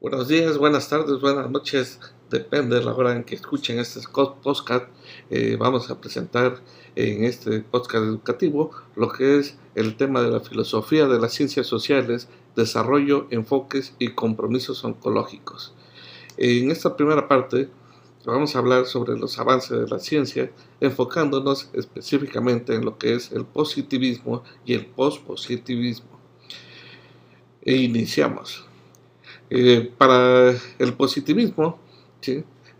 Buenos días, buenas tardes, buenas noches, depende de la hora en que escuchen este podcast. Eh, vamos a presentar en este podcast educativo lo que es el tema de la filosofía de las ciencias sociales, desarrollo, enfoques y compromisos oncológicos. En esta primera parte vamos a hablar sobre los avances de la ciencia, enfocándonos específicamente en lo que es el positivismo y el pospositivismo. E iniciamos. Eh, para el positivismo,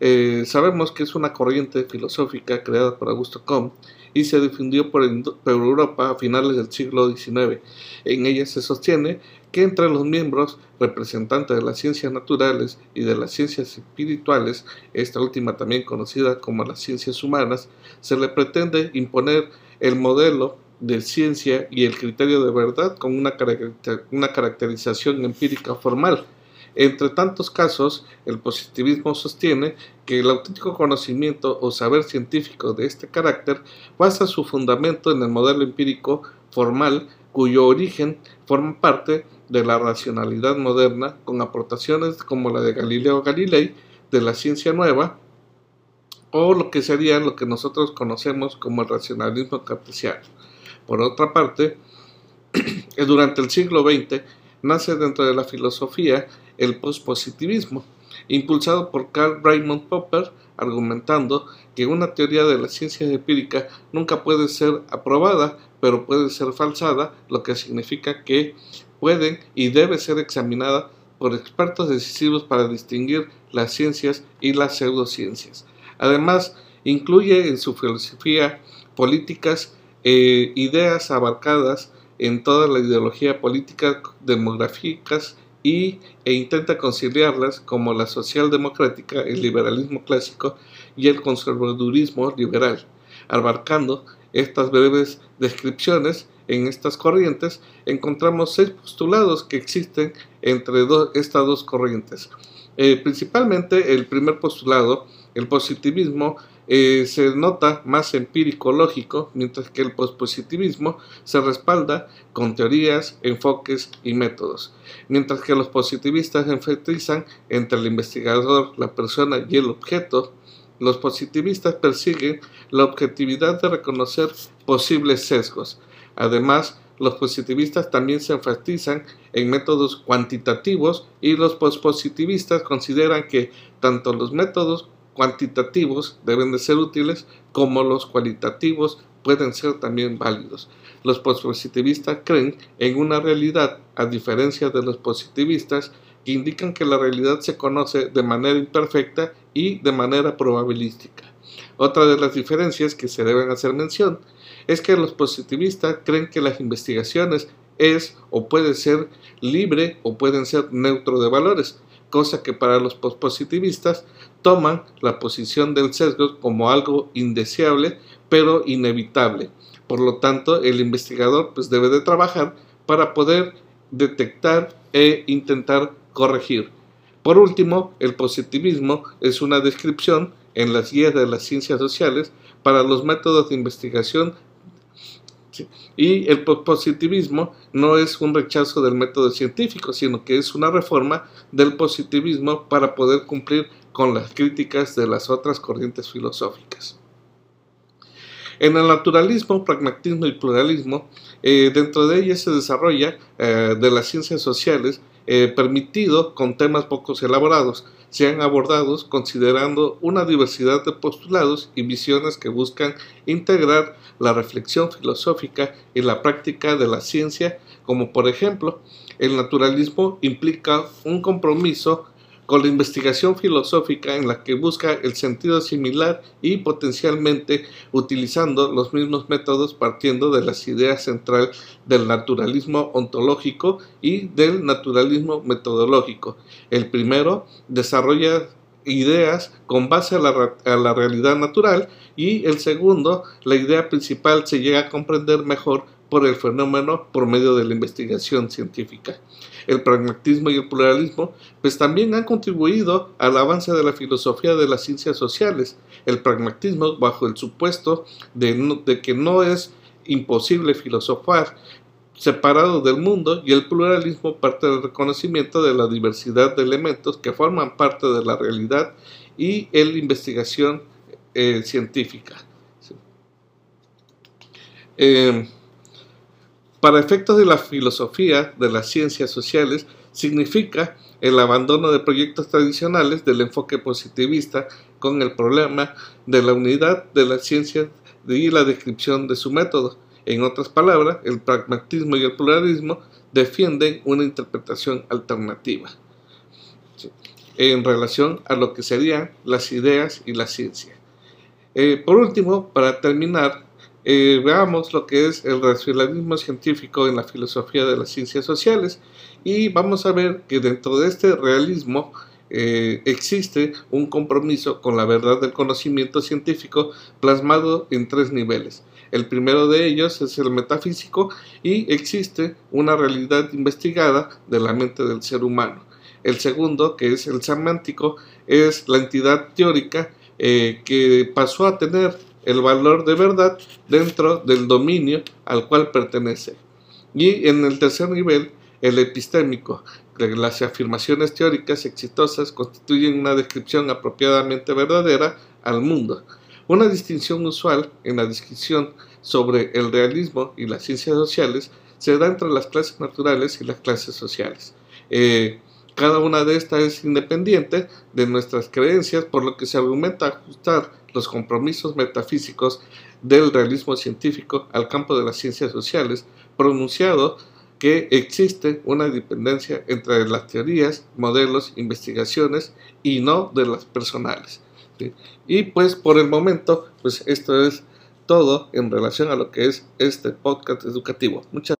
eh, sabemos que es una corriente filosófica creada por Augusto Comte y se difundió por, Europa a finales del siglo XIX. En ella se sostiene que entre los miembros representantes de las ciencias naturales y de las ciencias espirituales, esta última también conocida como las ciencias humanas, se le pretende imponer el modelo de ciencia y el criterio de verdad con una, una caracterización empírica formal entre tantos casos, el positivismo sostiene que el auténtico conocimiento o saber científico de este carácter basa su fundamento en el modelo empírico formal cuyo origen forma parte de la racionalidad moderna con aportaciones como la de Galileo Galilei de la ciencia nueva o lo que sería lo que nosotros conocemos como el racionalismo cartesiano. Por otra parte, durante el siglo XX nace dentro de la filosofía el pospositivismo, impulsado por Carl Raymond Popper, argumentando que una teoría de la ciencia empírica nunca puede ser aprobada, pero puede ser falsada, lo que significa que pueden y debe ser examinada por expertos decisivos para distinguir las ciencias y las pseudociencias. Además, incluye en su filosofía políticas e ideas abarcadas en toda la ideología política demográficas y, e intenta conciliarlas como la socialdemocrática, el liberalismo clásico y el conservadurismo liberal, abarcando estas breves descripciones en estas corrientes, encontramos seis postulados que existen entre estas dos corrientes. Eh, principalmente el primer postulado, el positivismo, eh, se nota más empírico-lógico, mientras que el pospositivismo se respalda con teorías, enfoques y métodos, mientras que los positivistas enfatizan entre el investigador, la persona y el objeto, los positivistas persiguen la objetividad de reconocer posibles sesgos. Además, los positivistas también se enfatizan en métodos cuantitativos y los pospositivistas consideran que tanto los métodos cuantitativos deben de ser útiles como los cualitativos pueden ser también válidos. Los positivistas creen en una realidad, a diferencia de los positivistas, que indican que la realidad se conoce de manera imperfecta y de manera probabilística. Otra de las diferencias que se deben hacer mención es que los positivistas creen que las investigaciones es o puede ser libre o pueden ser neutro de valores, cosa que para los positivistas toman la posición del sesgo como algo indeseable pero inevitable. Por lo tanto, el investigador pues debe de trabajar para poder detectar e intentar corregir. Por último, el positivismo es una descripción en las guías de las ciencias sociales para los métodos de investigación y el positivismo no es un rechazo del método científico, sino que es una reforma del positivismo para poder cumplir con las críticas de las otras corrientes filosóficas. En el naturalismo, pragmatismo y pluralismo, eh, dentro de ellas se desarrolla eh, de las ciencias sociales eh, permitido con temas pocos elaborados, sean abordados considerando una diversidad de postulados y visiones que buscan integrar la reflexión filosófica y la práctica de la ciencia, como por ejemplo, el naturalismo implica un compromiso con la investigación filosófica en la que busca el sentido similar y potencialmente utilizando los mismos métodos partiendo de las ideas central del naturalismo ontológico y del naturalismo metodológico. El primero desarrolla ideas con base a la, a la realidad natural y el segundo, la idea principal se llega a comprender mejor por el fenómeno por medio de la investigación científica. El pragmatismo y el pluralismo pues también han contribuido al avance de la filosofía de las ciencias sociales. El pragmatismo bajo el supuesto de, que no es imposible filosofar separado del mundo y el pluralismo parte del reconocimiento de la diversidad de elementos que forman parte de la realidad y la investigación eh, científica. Eh, para efectos de la filosofía de las ciencias sociales, significa el abandono de proyectos tradicionales del enfoque positivista con el problema de la unidad de la ciencia y la descripción de su método. En otras palabras, el pragmatismo y el pluralismo defienden una interpretación alternativa en relación a lo que serían las ideas y la ciencia. Eh, por último, para terminar, eh, veamos lo que es el racionalismo científico en la filosofía de las ciencias sociales y vamos a ver que dentro de este realismo eh, existe un compromiso con la verdad del conocimiento científico plasmado en tres niveles. El primero de ellos es el metafísico y existe una realidad investigada de la mente del ser humano. El segundo, que es el semántico, es la entidad teórica eh, que pasó a tener el valor de verdad dentro del dominio al cual pertenece. Y en el tercer nivel, el epistémico, las afirmaciones teóricas exitosas constituyen una descripción apropiadamente verdadera al mundo. Una distinción usual en la descripción sobre el realismo y las ciencias sociales se da entre las clases naturales y las clases sociales. Eh, cada una de estas es independiente de nuestras creencias, por lo que se argumenta ajustar los compromisos metafísicos del realismo científico al campo de las ciencias sociales, pronunciado que existe una dependencia entre las teorías, modelos, investigaciones y no de las personales. Y pues por el momento, pues esto es todo en relación a lo que es este podcast educativo. Muchas